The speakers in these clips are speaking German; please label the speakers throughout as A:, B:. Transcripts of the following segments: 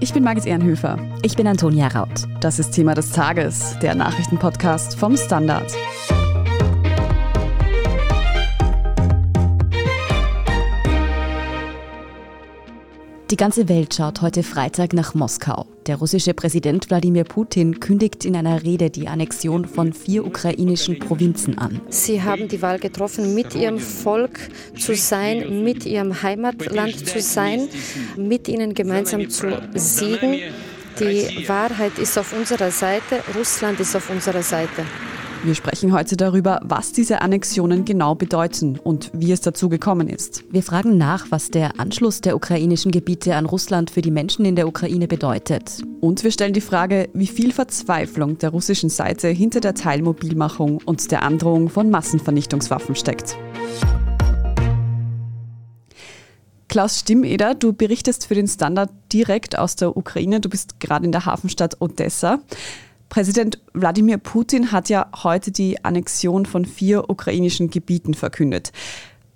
A: Ich bin Margit Ehrenhöfer.
B: Ich bin Antonia Raut.
A: Das ist Thema des Tages, der Nachrichtenpodcast vom Standard.
B: Die ganze Welt schaut heute Freitag nach Moskau. Der russische Präsident Wladimir Putin kündigt in einer Rede die Annexion von vier ukrainischen Provinzen an.
C: Sie haben die Wahl getroffen, mit ihrem Volk zu sein, mit ihrem Heimatland zu sein, mit ihnen gemeinsam zu siegen. Die Wahrheit ist auf unserer Seite, Russland ist auf unserer Seite.
A: Wir sprechen heute darüber, was diese Annexionen genau bedeuten und wie es dazu gekommen ist.
B: Wir fragen nach, was der Anschluss der ukrainischen Gebiete an Russland für die Menschen in der Ukraine bedeutet.
A: Und wir stellen die Frage, wie viel Verzweiflung der russischen Seite hinter der Teilmobilmachung und der Androhung von Massenvernichtungswaffen steckt. Klaus Stimmeder, du berichtest für den Standard direkt aus der Ukraine. Du bist gerade in der Hafenstadt Odessa. Präsident Wladimir Putin hat ja heute die Annexion von vier ukrainischen Gebieten verkündet.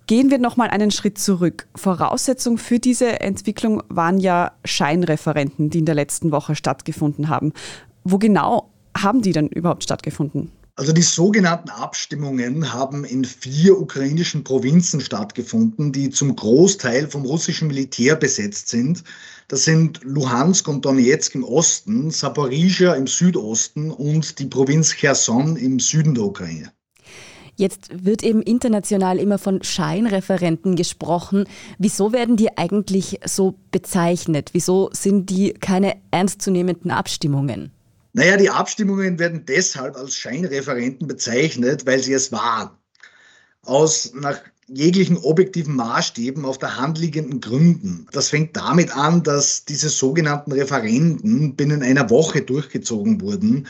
A: Gehen wir noch mal einen Schritt zurück. Voraussetzung für diese Entwicklung waren ja Scheinreferenten, die in der letzten Woche stattgefunden haben. Wo genau haben die denn überhaupt stattgefunden?
D: Also die sogenannten Abstimmungen haben in vier ukrainischen Provinzen stattgefunden, die zum Großteil vom russischen Militär besetzt sind. Das sind Luhansk und Donetsk im Osten, Saporizhia im Südosten und die Provinz Cherson im Süden der Ukraine.
B: Jetzt wird eben international immer von Scheinreferenten gesprochen. Wieso werden die eigentlich so bezeichnet? Wieso sind die keine ernstzunehmenden Abstimmungen?
D: Naja, die Abstimmungen werden deshalb als Scheinreferenten bezeichnet, weil sie es waren. Aus nach jeglichen objektiven Maßstäben auf der Hand liegenden Gründen. Das fängt damit an, dass diese sogenannten Referenden binnen einer Woche durchgezogen wurden.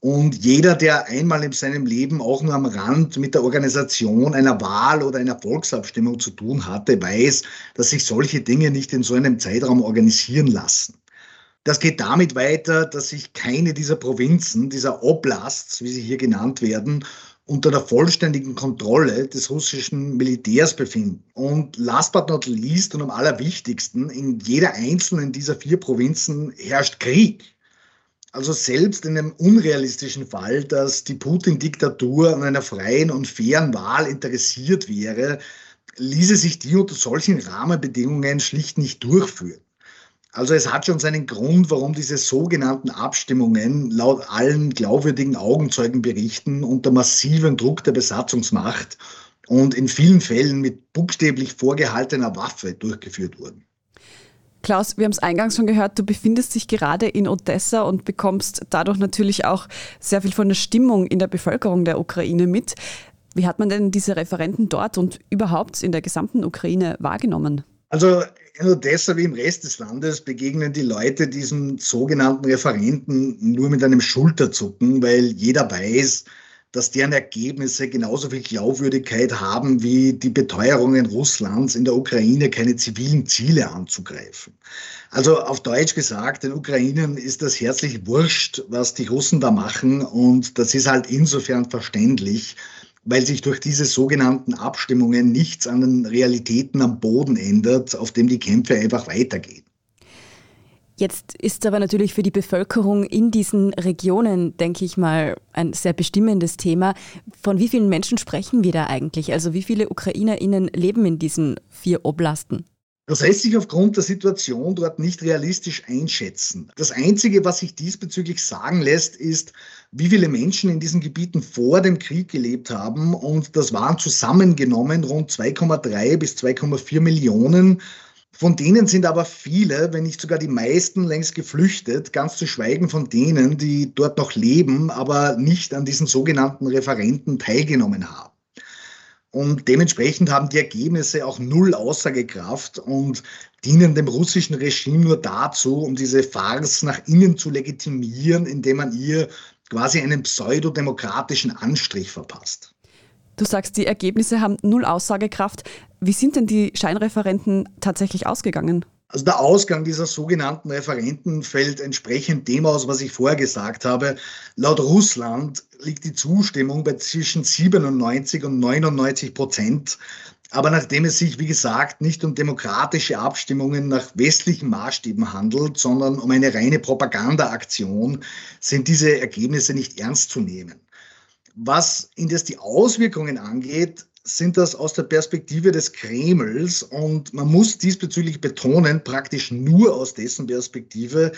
D: Und jeder, der einmal in seinem Leben auch nur am Rand mit der Organisation einer Wahl oder einer Volksabstimmung zu tun hatte, weiß, dass sich solche Dinge nicht in so einem Zeitraum organisieren lassen. Das geht damit weiter, dass sich keine dieser Provinzen, dieser Oblasts, wie sie hier genannt werden, unter der vollständigen Kontrolle des russischen Militärs befinden. Und last but not least und am allerwichtigsten, in jeder einzelnen dieser vier Provinzen herrscht Krieg. Also selbst in einem unrealistischen Fall, dass die Putin-Diktatur an einer freien und fairen Wahl interessiert wäre, ließe sich die unter solchen Rahmenbedingungen schlicht nicht durchführen. Also es hat schon seinen Grund, warum diese sogenannten Abstimmungen laut allen glaubwürdigen Augenzeugenberichten unter massivem Druck der Besatzungsmacht und in vielen Fällen mit buchstäblich vorgehaltener Waffe durchgeführt wurden.
A: Klaus, wir haben es eingangs schon gehört, du befindest dich gerade in Odessa und bekommst dadurch natürlich auch sehr viel von der Stimmung in der Bevölkerung der Ukraine mit. Wie hat man denn diese Referenten dort und überhaupt in der gesamten Ukraine wahrgenommen?
D: Also in Odessa wie im Rest des Landes begegnen die Leute diesen sogenannten Referenten nur mit einem Schulterzucken, weil jeder weiß, dass deren Ergebnisse genauso viel Glaubwürdigkeit haben wie die Beteuerungen Russlands in der Ukraine, keine zivilen Ziele anzugreifen. Also auf Deutsch gesagt, den Ukrainern ist das herzlich wurscht, was die Russen da machen und das ist halt insofern verständlich, weil sich durch diese sogenannten Abstimmungen nichts an den Realitäten am Boden ändert, auf dem die Kämpfe einfach weitergehen.
B: Jetzt ist aber natürlich für die Bevölkerung in diesen Regionen, denke ich mal, ein sehr bestimmendes Thema. Von wie vielen Menschen sprechen wir da eigentlich? Also wie viele UkrainerInnen leben in diesen vier Oblasten?
D: Das lässt sich aufgrund der Situation dort nicht realistisch einschätzen. Das Einzige, was sich diesbezüglich sagen lässt, ist, wie viele Menschen in diesen Gebieten vor dem Krieg gelebt haben. Und das waren zusammengenommen rund 2,3 bis 2,4 Millionen. Von denen sind aber viele, wenn nicht sogar die meisten, längst geflüchtet, ganz zu schweigen von denen, die dort noch leben, aber nicht an diesen sogenannten Referenten teilgenommen haben. Und dementsprechend haben die Ergebnisse auch null Aussagekraft und dienen dem russischen Regime nur dazu, um diese Farce nach innen zu legitimieren, indem man ihr quasi einen pseudodemokratischen Anstrich verpasst.
A: Du sagst, die Ergebnisse haben null Aussagekraft. Wie sind denn die Scheinreferenten tatsächlich ausgegangen?
D: Also der Ausgang dieser sogenannten Referenten fällt entsprechend dem aus, was ich vorher gesagt habe. Laut Russland liegt die Zustimmung bei zwischen 97 und 99 Prozent. Aber nachdem es sich, wie gesagt, nicht um demokratische Abstimmungen nach westlichen Maßstäben handelt, sondern um eine reine Propagandaaktion, sind diese Ergebnisse nicht ernst zu nehmen. Was indes die Auswirkungen angeht, sind das aus der Perspektive des Kremls und man muss diesbezüglich betonen, praktisch nur aus dessen Perspektive,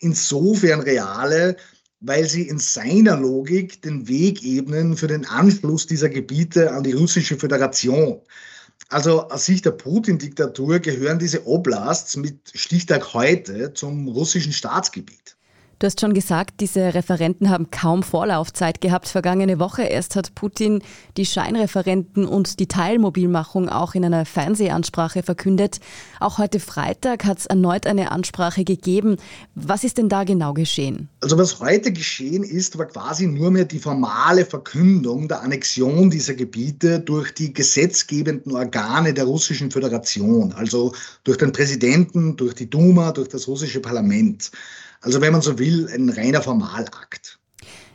D: insofern reale, weil sie in seiner Logik den Weg ebnen für den Anschluss dieser Gebiete an die russische Föderation. Also aus Sicht der Putin-Diktatur gehören diese Oblasts mit Stichtag heute zum russischen Staatsgebiet.
B: Du hast schon gesagt, diese Referenten haben kaum Vorlaufzeit gehabt. Vergangene Woche erst hat Putin die Scheinreferenten und die Teilmobilmachung auch in einer Fernsehansprache verkündet. Auch heute Freitag hat es erneut eine Ansprache gegeben. Was ist denn da genau geschehen?
D: Also was heute geschehen ist, war quasi nur mehr die formale Verkündung der Annexion dieser Gebiete durch die gesetzgebenden Organe der Russischen Föderation, also durch den Präsidenten, durch die Duma, durch das russische Parlament. Also wenn man so will, ein reiner Formalakt.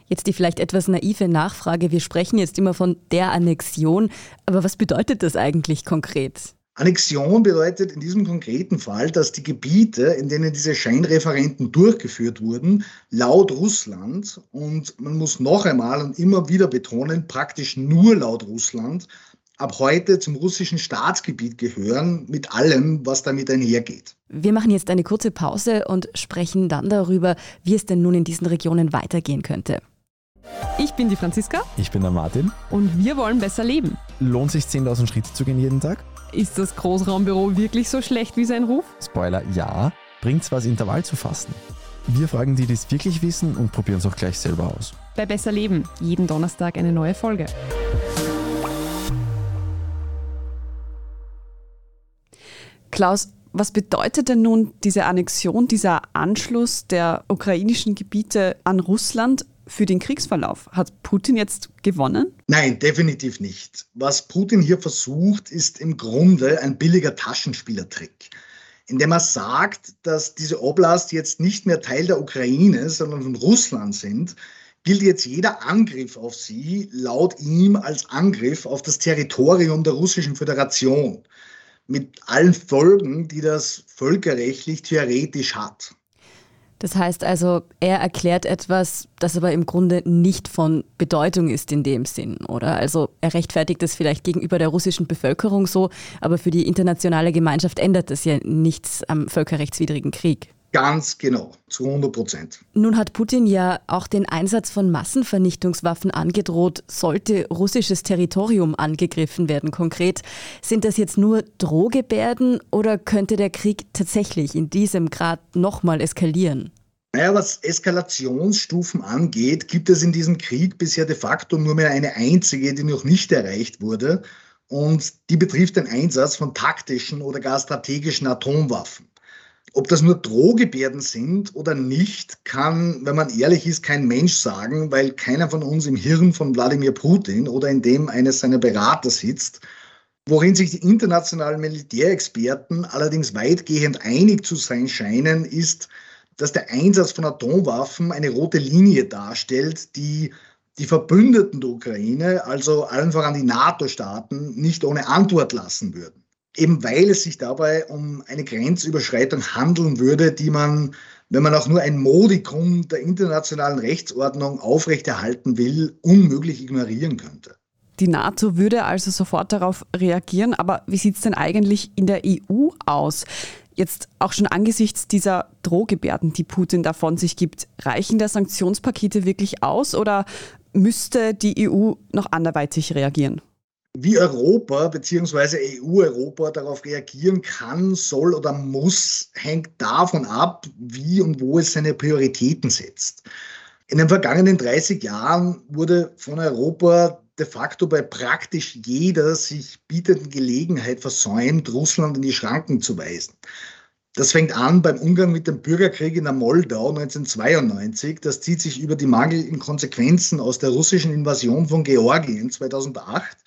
B: Jetzt die vielleicht etwas naive Nachfrage. Wir sprechen jetzt immer von der Annexion, aber was bedeutet das eigentlich konkret?
D: Annexion bedeutet in diesem konkreten Fall, dass die Gebiete, in denen diese Scheinreferenten durchgeführt wurden, laut Russland, und man muss noch einmal und immer wieder betonen, praktisch nur laut Russland, ab heute zum russischen Staatsgebiet gehören, mit allem, was damit einhergeht.
B: Wir machen jetzt eine kurze Pause und sprechen dann darüber, wie es denn nun in diesen Regionen weitergehen könnte.
A: Ich bin die Franziska.
E: Ich bin der Martin.
A: Und wir wollen besser leben.
E: Lohnt sich 10.000 Schritte zu gehen jeden Tag?
A: Ist das Großraumbüro wirklich so schlecht wie sein Ruf?
E: Spoiler, ja. Bringt's was, Intervall zu fassen? Wir fragen die, die es wirklich wissen und probieren es auch gleich selber aus.
A: Bei Besser Leben, jeden Donnerstag eine neue Folge. Klaus, was bedeutet denn nun diese Annexion, dieser Anschluss der ukrainischen Gebiete an Russland für den Kriegsverlauf? Hat Putin jetzt gewonnen?
D: Nein, definitiv nicht. Was Putin hier versucht, ist im Grunde ein billiger Taschenspielertrick, indem er sagt, dass diese Oblast jetzt nicht mehr Teil der Ukraine, sondern von Russland sind, gilt jetzt jeder Angriff auf sie laut ihm als Angriff auf das Territorium der Russischen Föderation mit allen Folgen, die das völkerrechtlich theoretisch hat.
B: Das heißt also, er erklärt etwas, das aber im Grunde nicht von Bedeutung ist in dem Sinn, oder? Also er rechtfertigt das vielleicht gegenüber der russischen Bevölkerung so, aber für die internationale Gemeinschaft ändert das ja nichts am völkerrechtswidrigen Krieg.
D: Ganz genau, zu 100 Prozent.
B: Nun hat Putin ja auch den Einsatz von Massenvernichtungswaffen angedroht, sollte russisches Territorium angegriffen werden. Konkret, sind das jetzt nur Drohgebärden oder könnte der Krieg tatsächlich in diesem Grad nochmal eskalieren?
D: Naja, was Eskalationsstufen angeht, gibt es in diesem Krieg bisher de facto nur mehr eine einzige, die noch nicht erreicht wurde. Und die betrifft den Einsatz von taktischen oder gar strategischen Atomwaffen. Ob das nur Drohgebärden sind oder nicht, kann, wenn man ehrlich ist, kein Mensch sagen, weil keiner von uns im Hirn von Wladimir Putin oder in dem eines seiner Berater sitzt. Worin sich die internationalen Militärexperten allerdings weitgehend einig zu sein scheinen, ist, dass der Einsatz von Atomwaffen eine rote Linie darstellt, die die Verbündeten der Ukraine, also allen voran die NATO-Staaten, nicht ohne Antwort lassen würden eben weil es sich dabei um eine Grenzüberschreitung handeln würde, die man, wenn man auch nur ein Modikum der internationalen Rechtsordnung aufrechterhalten will, unmöglich ignorieren könnte.
A: Die NATO würde also sofort darauf reagieren, aber wie sieht es denn eigentlich in der EU aus? Jetzt auch schon angesichts dieser Drohgebärden, die Putin da von sich gibt, reichen da Sanktionspakete wirklich aus oder müsste die EU noch anderweitig reagieren?
D: Wie Europa bzw. EU-Europa darauf reagieren kann, soll oder muss, hängt davon ab, wie und wo es seine Prioritäten setzt. In den vergangenen 30 Jahren wurde von Europa de facto bei praktisch jeder sich bietenden Gelegenheit versäumt, Russland in die Schranken zu weisen. Das fängt an beim Umgang mit dem Bürgerkrieg in der Moldau 1992. Das zieht sich über die mangelnden Konsequenzen aus der russischen Invasion von Georgien 2008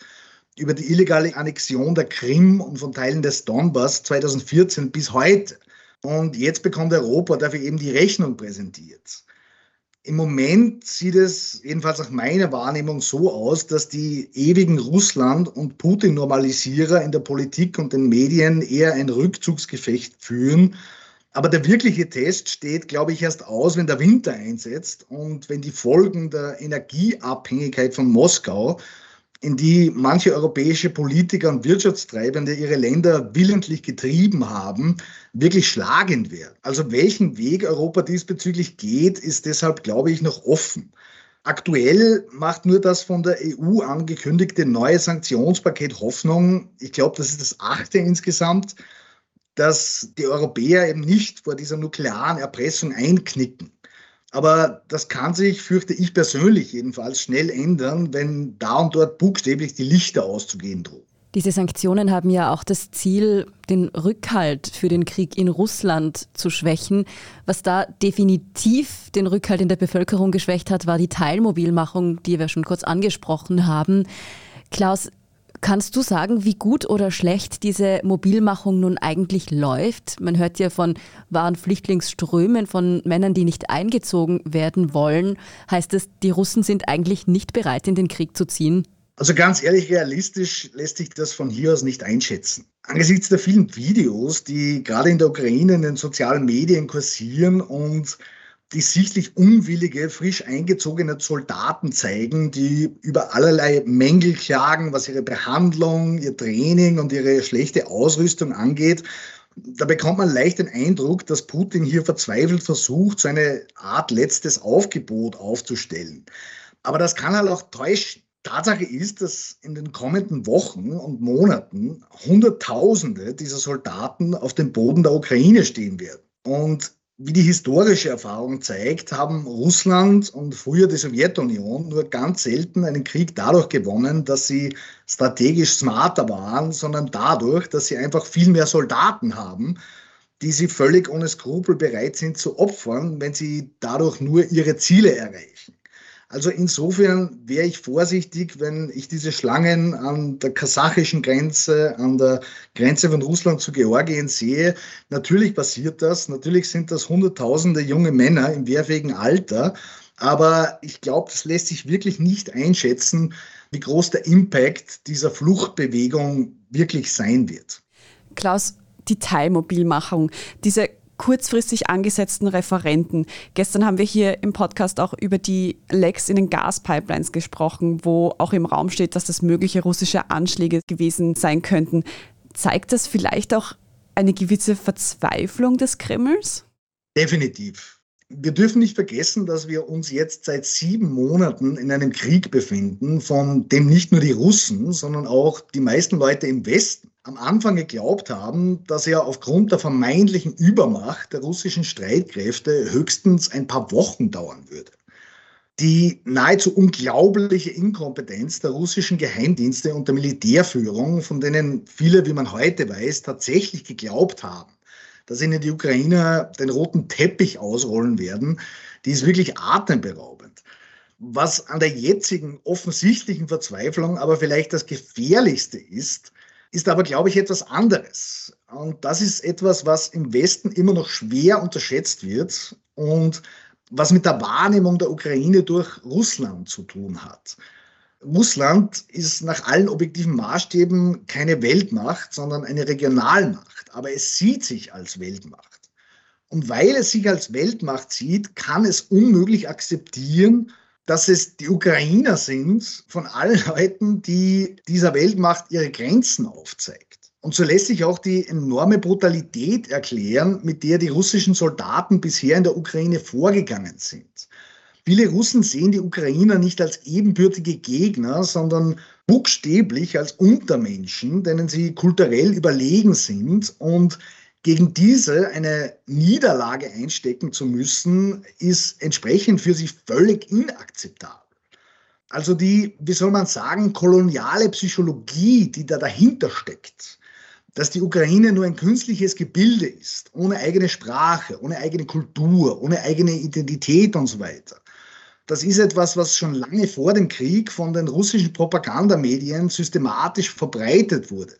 D: über die illegale Annexion der Krim und von Teilen des Donbass 2014 bis heute. Und jetzt bekommt Europa dafür eben die Rechnung präsentiert. Im Moment sieht es jedenfalls nach meiner Wahrnehmung so aus, dass die ewigen Russland- und Putin-Normalisierer in der Politik und den Medien eher ein Rückzugsgefecht führen. Aber der wirkliche Test steht, glaube ich, erst aus, wenn der Winter einsetzt und wenn die Folgen der Energieabhängigkeit von Moskau in die manche europäische Politiker und Wirtschaftstreibende ihre Länder willentlich getrieben haben, wirklich schlagend werden. Also welchen Weg Europa diesbezüglich geht, ist deshalb, glaube ich, noch offen. Aktuell macht nur das von der EU angekündigte neue Sanktionspaket Hoffnung. Ich glaube, das ist das achte insgesamt, dass die Europäer eben nicht vor dieser nuklearen Erpressung einknicken. Aber das kann sich, fürchte ich persönlich jedenfalls, schnell ändern, wenn da und dort buchstäblich die Lichter auszugehen drohen.
B: Diese Sanktionen haben ja auch das Ziel, den Rückhalt für den Krieg in Russland zu schwächen. Was da definitiv den Rückhalt in der Bevölkerung geschwächt hat, war die Teilmobilmachung, die wir schon kurz angesprochen haben. Klaus, Kannst du sagen, wie gut oder schlecht diese Mobilmachung nun eigentlich läuft? Man hört ja von wahren Flüchtlingsströmen, von Männern, die nicht eingezogen werden wollen. Heißt das, die Russen sind eigentlich nicht bereit, in den Krieg zu ziehen?
D: Also ganz ehrlich, realistisch lässt sich das von hier aus nicht einschätzen. Angesichts der vielen Videos, die gerade in der Ukraine in den sozialen Medien kursieren und die sichtlich unwillige, frisch eingezogene Soldaten zeigen, die über allerlei Mängel klagen, was ihre Behandlung, ihr Training und ihre schlechte Ausrüstung angeht. Da bekommt man leicht den Eindruck, dass Putin hier verzweifelt versucht, so eine Art letztes Aufgebot aufzustellen. Aber das kann halt auch täuschen. Tatsache ist, dass in den kommenden Wochen und Monaten Hunderttausende dieser Soldaten auf dem Boden der Ukraine stehen werden. Und wie die historische Erfahrung zeigt, haben Russland und früher die Sowjetunion nur ganz selten einen Krieg dadurch gewonnen, dass sie strategisch smarter waren, sondern dadurch, dass sie einfach viel mehr Soldaten haben, die sie völlig ohne Skrupel bereit sind zu opfern, wenn sie dadurch nur ihre Ziele erreichen. Also insofern wäre ich vorsichtig, wenn ich diese Schlangen an der kasachischen Grenze, an der Grenze von Russland zu Georgien sehe. Natürlich passiert das. Natürlich sind das Hunderttausende junge Männer im wehrfähigen Alter. Aber ich glaube, das lässt sich wirklich nicht einschätzen, wie groß der Impact dieser Fluchtbewegung wirklich sein wird.
A: Klaus, die Teilmobilmachung, diese kurzfristig angesetzten Referenten. Gestern haben wir hier im Podcast auch über die Lecks in den Gaspipelines gesprochen, wo auch im Raum steht, dass das mögliche russische Anschläge gewesen sein könnten. Zeigt das vielleicht auch eine gewisse Verzweiflung des Kremls?
D: Definitiv. Wir dürfen nicht vergessen, dass wir uns jetzt seit sieben Monaten in einem Krieg befinden, von dem nicht nur die Russen, sondern auch die meisten Leute im Westen am Anfang geglaubt haben, dass er aufgrund der vermeintlichen Übermacht der russischen Streitkräfte höchstens ein paar Wochen dauern würde. Die nahezu unglaubliche Inkompetenz der russischen Geheimdienste und der Militärführung, von denen viele, wie man heute weiß, tatsächlich geglaubt haben, dass ihnen die Ukrainer den roten Teppich ausrollen werden, die ist wirklich atemberaubend. Was an der jetzigen offensichtlichen Verzweiflung aber vielleicht das Gefährlichste ist, ist aber, glaube ich, etwas anderes. Und das ist etwas, was im Westen immer noch schwer unterschätzt wird und was mit der Wahrnehmung der Ukraine durch Russland zu tun hat. Russland ist nach allen objektiven Maßstäben keine Weltmacht, sondern eine Regionalmacht, aber es sieht sich als Weltmacht. Und weil es sich als Weltmacht sieht, kann es unmöglich akzeptieren, dass es die Ukrainer sind von allen Leuten, die dieser Weltmacht ihre Grenzen aufzeigt. Und so lässt sich auch die enorme Brutalität erklären, mit der die russischen Soldaten bisher in der Ukraine vorgegangen sind. Viele Russen sehen die Ukrainer nicht als ebenbürtige Gegner, sondern buchstäblich als Untermenschen, denen sie kulturell überlegen sind und gegen diese eine Niederlage einstecken zu müssen, ist entsprechend für sie völlig inakzeptabel. Also die, wie soll man sagen, koloniale Psychologie, die da dahinter steckt, dass die Ukraine nur ein künstliches Gebilde ist, ohne eigene Sprache, ohne eigene Kultur, ohne eigene Identität und so weiter. Das ist etwas, was schon lange vor dem Krieg von den russischen Propagandamedien systematisch verbreitet wurde.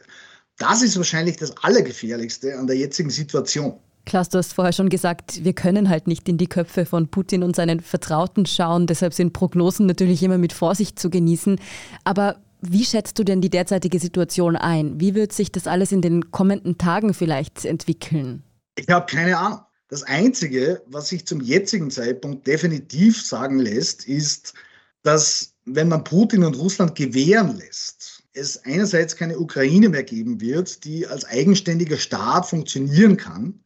D: Das ist wahrscheinlich das Allergefährlichste an der jetzigen Situation.
B: Klaus, du hast vorher schon gesagt, wir können halt nicht in die Köpfe von Putin und seinen Vertrauten schauen. Deshalb sind Prognosen natürlich immer mit Vorsicht zu genießen. Aber wie schätzt du denn die derzeitige Situation ein? Wie wird sich das alles in den kommenden Tagen vielleicht entwickeln?
D: Ich habe keine Ahnung. Das Einzige, was sich zum jetzigen Zeitpunkt definitiv sagen lässt, ist, dass wenn man Putin und Russland gewähren lässt, es einerseits keine Ukraine mehr geben wird, die als eigenständiger Staat funktionieren kann,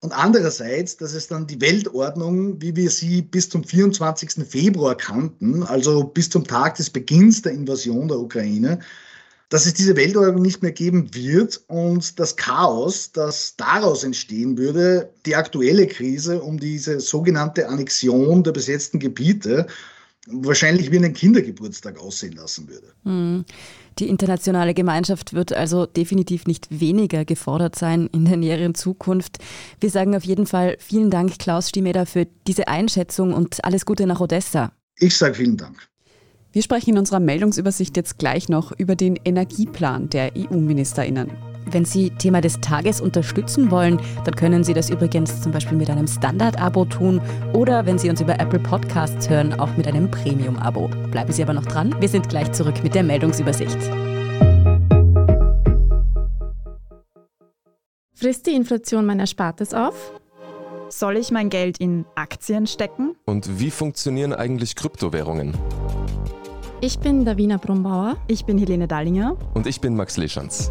D: und andererseits, dass es dann die Weltordnung, wie wir sie bis zum 24. Februar kannten, also bis zum Tag des Beginns der Invasion der Ukraine, dass es diese Weltordnung nicht mehr geben wird und das Chaos, das daraus entstehen würde, die aktuelle Krise um diese sogenannte Annexion der besetzten Gebiete, wahrscheinlich wie einen Kindergeburtstag aussehen lassen würde.
B: Hm. Die internationale Gemeinschaft wird also definitiv nicht weniger gefordert sein in der näheren Zukunft. Wir sagen auf jeden Fall vielen Dank, Klaus Stiemeder, für diese Einschätzung und alles Gute nach Odessa.
D: Ich sage vielen Dank.
A: Wir sprechen in unserer Meldungsübersicht jetzt gleich noch über den Energieplan der EU-Ministerinnen.
B: Wenn Sie Thema des Tages unterstützen wollen, dann können Sie das übrigens zum Beispiel mit einem Standard-Abo tun oder wenn Sie uns über Apple Podcasts hören, auch mit einem Premium-Abo. Bleiben Sie aber noch dran, wir sind gleich zurück mit der Meldungsübersicht.
F: Frisst die Inflation mein Erspartes auf?
G: Soll ich mein Geld in Aktien stecken?
H: Und wie funktionieren eigentlich Kryptowährungen?
F: Ich bin Davina Brumbauer.
G: Ich bin Helene Dallinger.
H: Und ich bin Max Leschanz.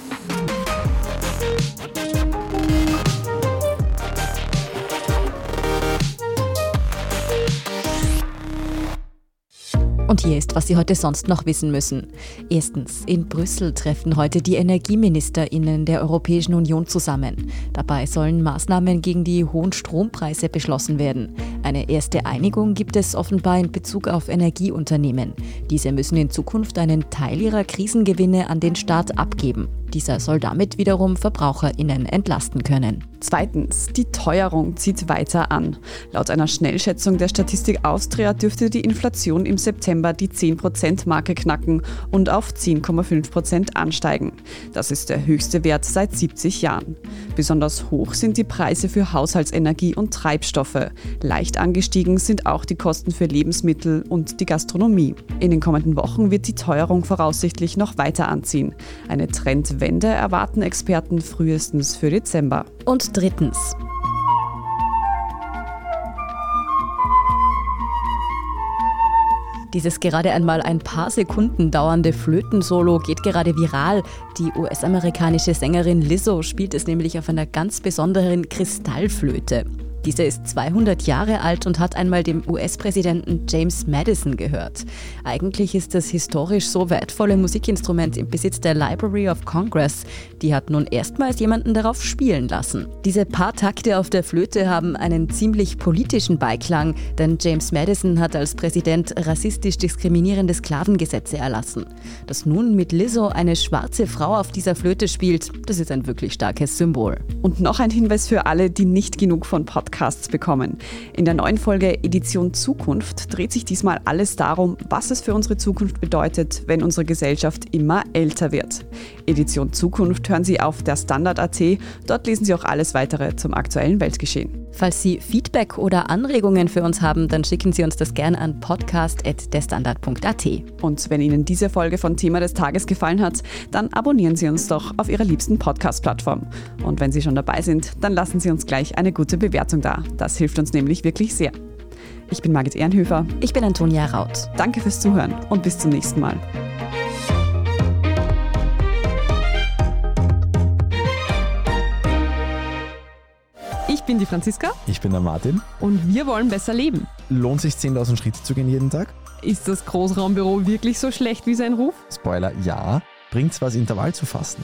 B: Und hier ist, was Sie heute sonst noch wissen müssen. Erstens, in Brüssel treffen heute die Energieministerinnen der Europäischen Union zusammen. Dabei sollen Maßnahmen gegen die hohen Strompreise beschlossen werden. Eine erste Einigung gibt es offenbar in Bezug auf Energieunternehmen. Diese müssen in Zukunft einen Teil ihrer Krisengewinne an den Staat abgeben. Dieser soll damit wiederum VerbraucherInnen entlasten können.
A: Zweitens, die Teuerung zieht weiter an. Laut einer Schnellschätzung der Statistik Austria dürfte die Inflation im September die 10%-Marke knacken und auf 10,5% ansteigen. Das ist der höchste Wert seit 70 Jahren. Besonders hoch sind die Preise für Haushaltsenergie und Treibstoffe. Leicht angestiegen sind auch die Kosten für Lebensmittel und die Gastronomie. In den kommenden Wochen wird die Teuerung voraussichtlich noch weiter anziehen. Eine Trend Wende erwarten Experten frühestens für Dezember.
B: Und drittens. Dieses gerade einmal ein paar Sekunden dauernde Flötensolo geht gerade viral. Die US-amerikanische Sängerin Lizzo spielt es nämlich auf einer ganz besonderen Kristallflöte. Diese ist 200 Jahre alt und hat einmal dem US-Präsidenten James Madison gehört. Eigentlich ist das historisch so wertvolle Musikinstrument im Besitz der Library of Congress. Die hat nun erstmals jemanden darauf spielen lassen. Diese paar Takte auf der Flöte haben einen ziemlich politischen Beiklang, denn James Madison hat als Präsident rassistisch diskriminierende Sklavengesetze erlassen. Dass nun mit Lizzo eine schwarze Frau auf dieser Flöte spielt, das ist ein wirklich starkes Symbol.
A: Und noch ein Hinweis für alle, die nicht genug von Podcasts Podcasts bekommen. In der neuen Folge Edition Zukunft dreht sich diesmal alles darum, was es für unsere Zukunft bedeutet, wenn unsere Gesellschaft immer älter wird. Edition Zukunft hören Sie auf der Standard.at. Dort lesen Sie auch alles weitere zum aktuellen Weltgeschehen.
B: Falls Sie Feedback oder Anregungen für uns haben, dann schicken Sie uns das gerne an podcast.derstandard.at.
A: Und wenn Ihnen diese Folge von Thema des Tages gefallen hat, dann abonnieren Sie uns doch auf Ihrer liebsten Podcast-Plattform. Und wenn Sie schon dabei sind, dann lassen Sie uns gleich eine gute Bewertung da. Das hilft uns nämlich wirklich sehr. Ich bin Margit Ehrenhöfer.
B: Ich bin Antonia Raut.
A: Danke fürs Zuhören und bis zum nächsten Mal.
G: Ich bin die Franziska.
E: Ich bin der Martin.
G: Und wir wollen besser leben.
E: Lohnt sich 10.000 Schritte zu gehen jeden Tag?
G: Ist das Großraumbüro wirklich so schlecht wie sein Ruf?
E: Spoiler, ja. Bringt's was, Intervall zu fassen?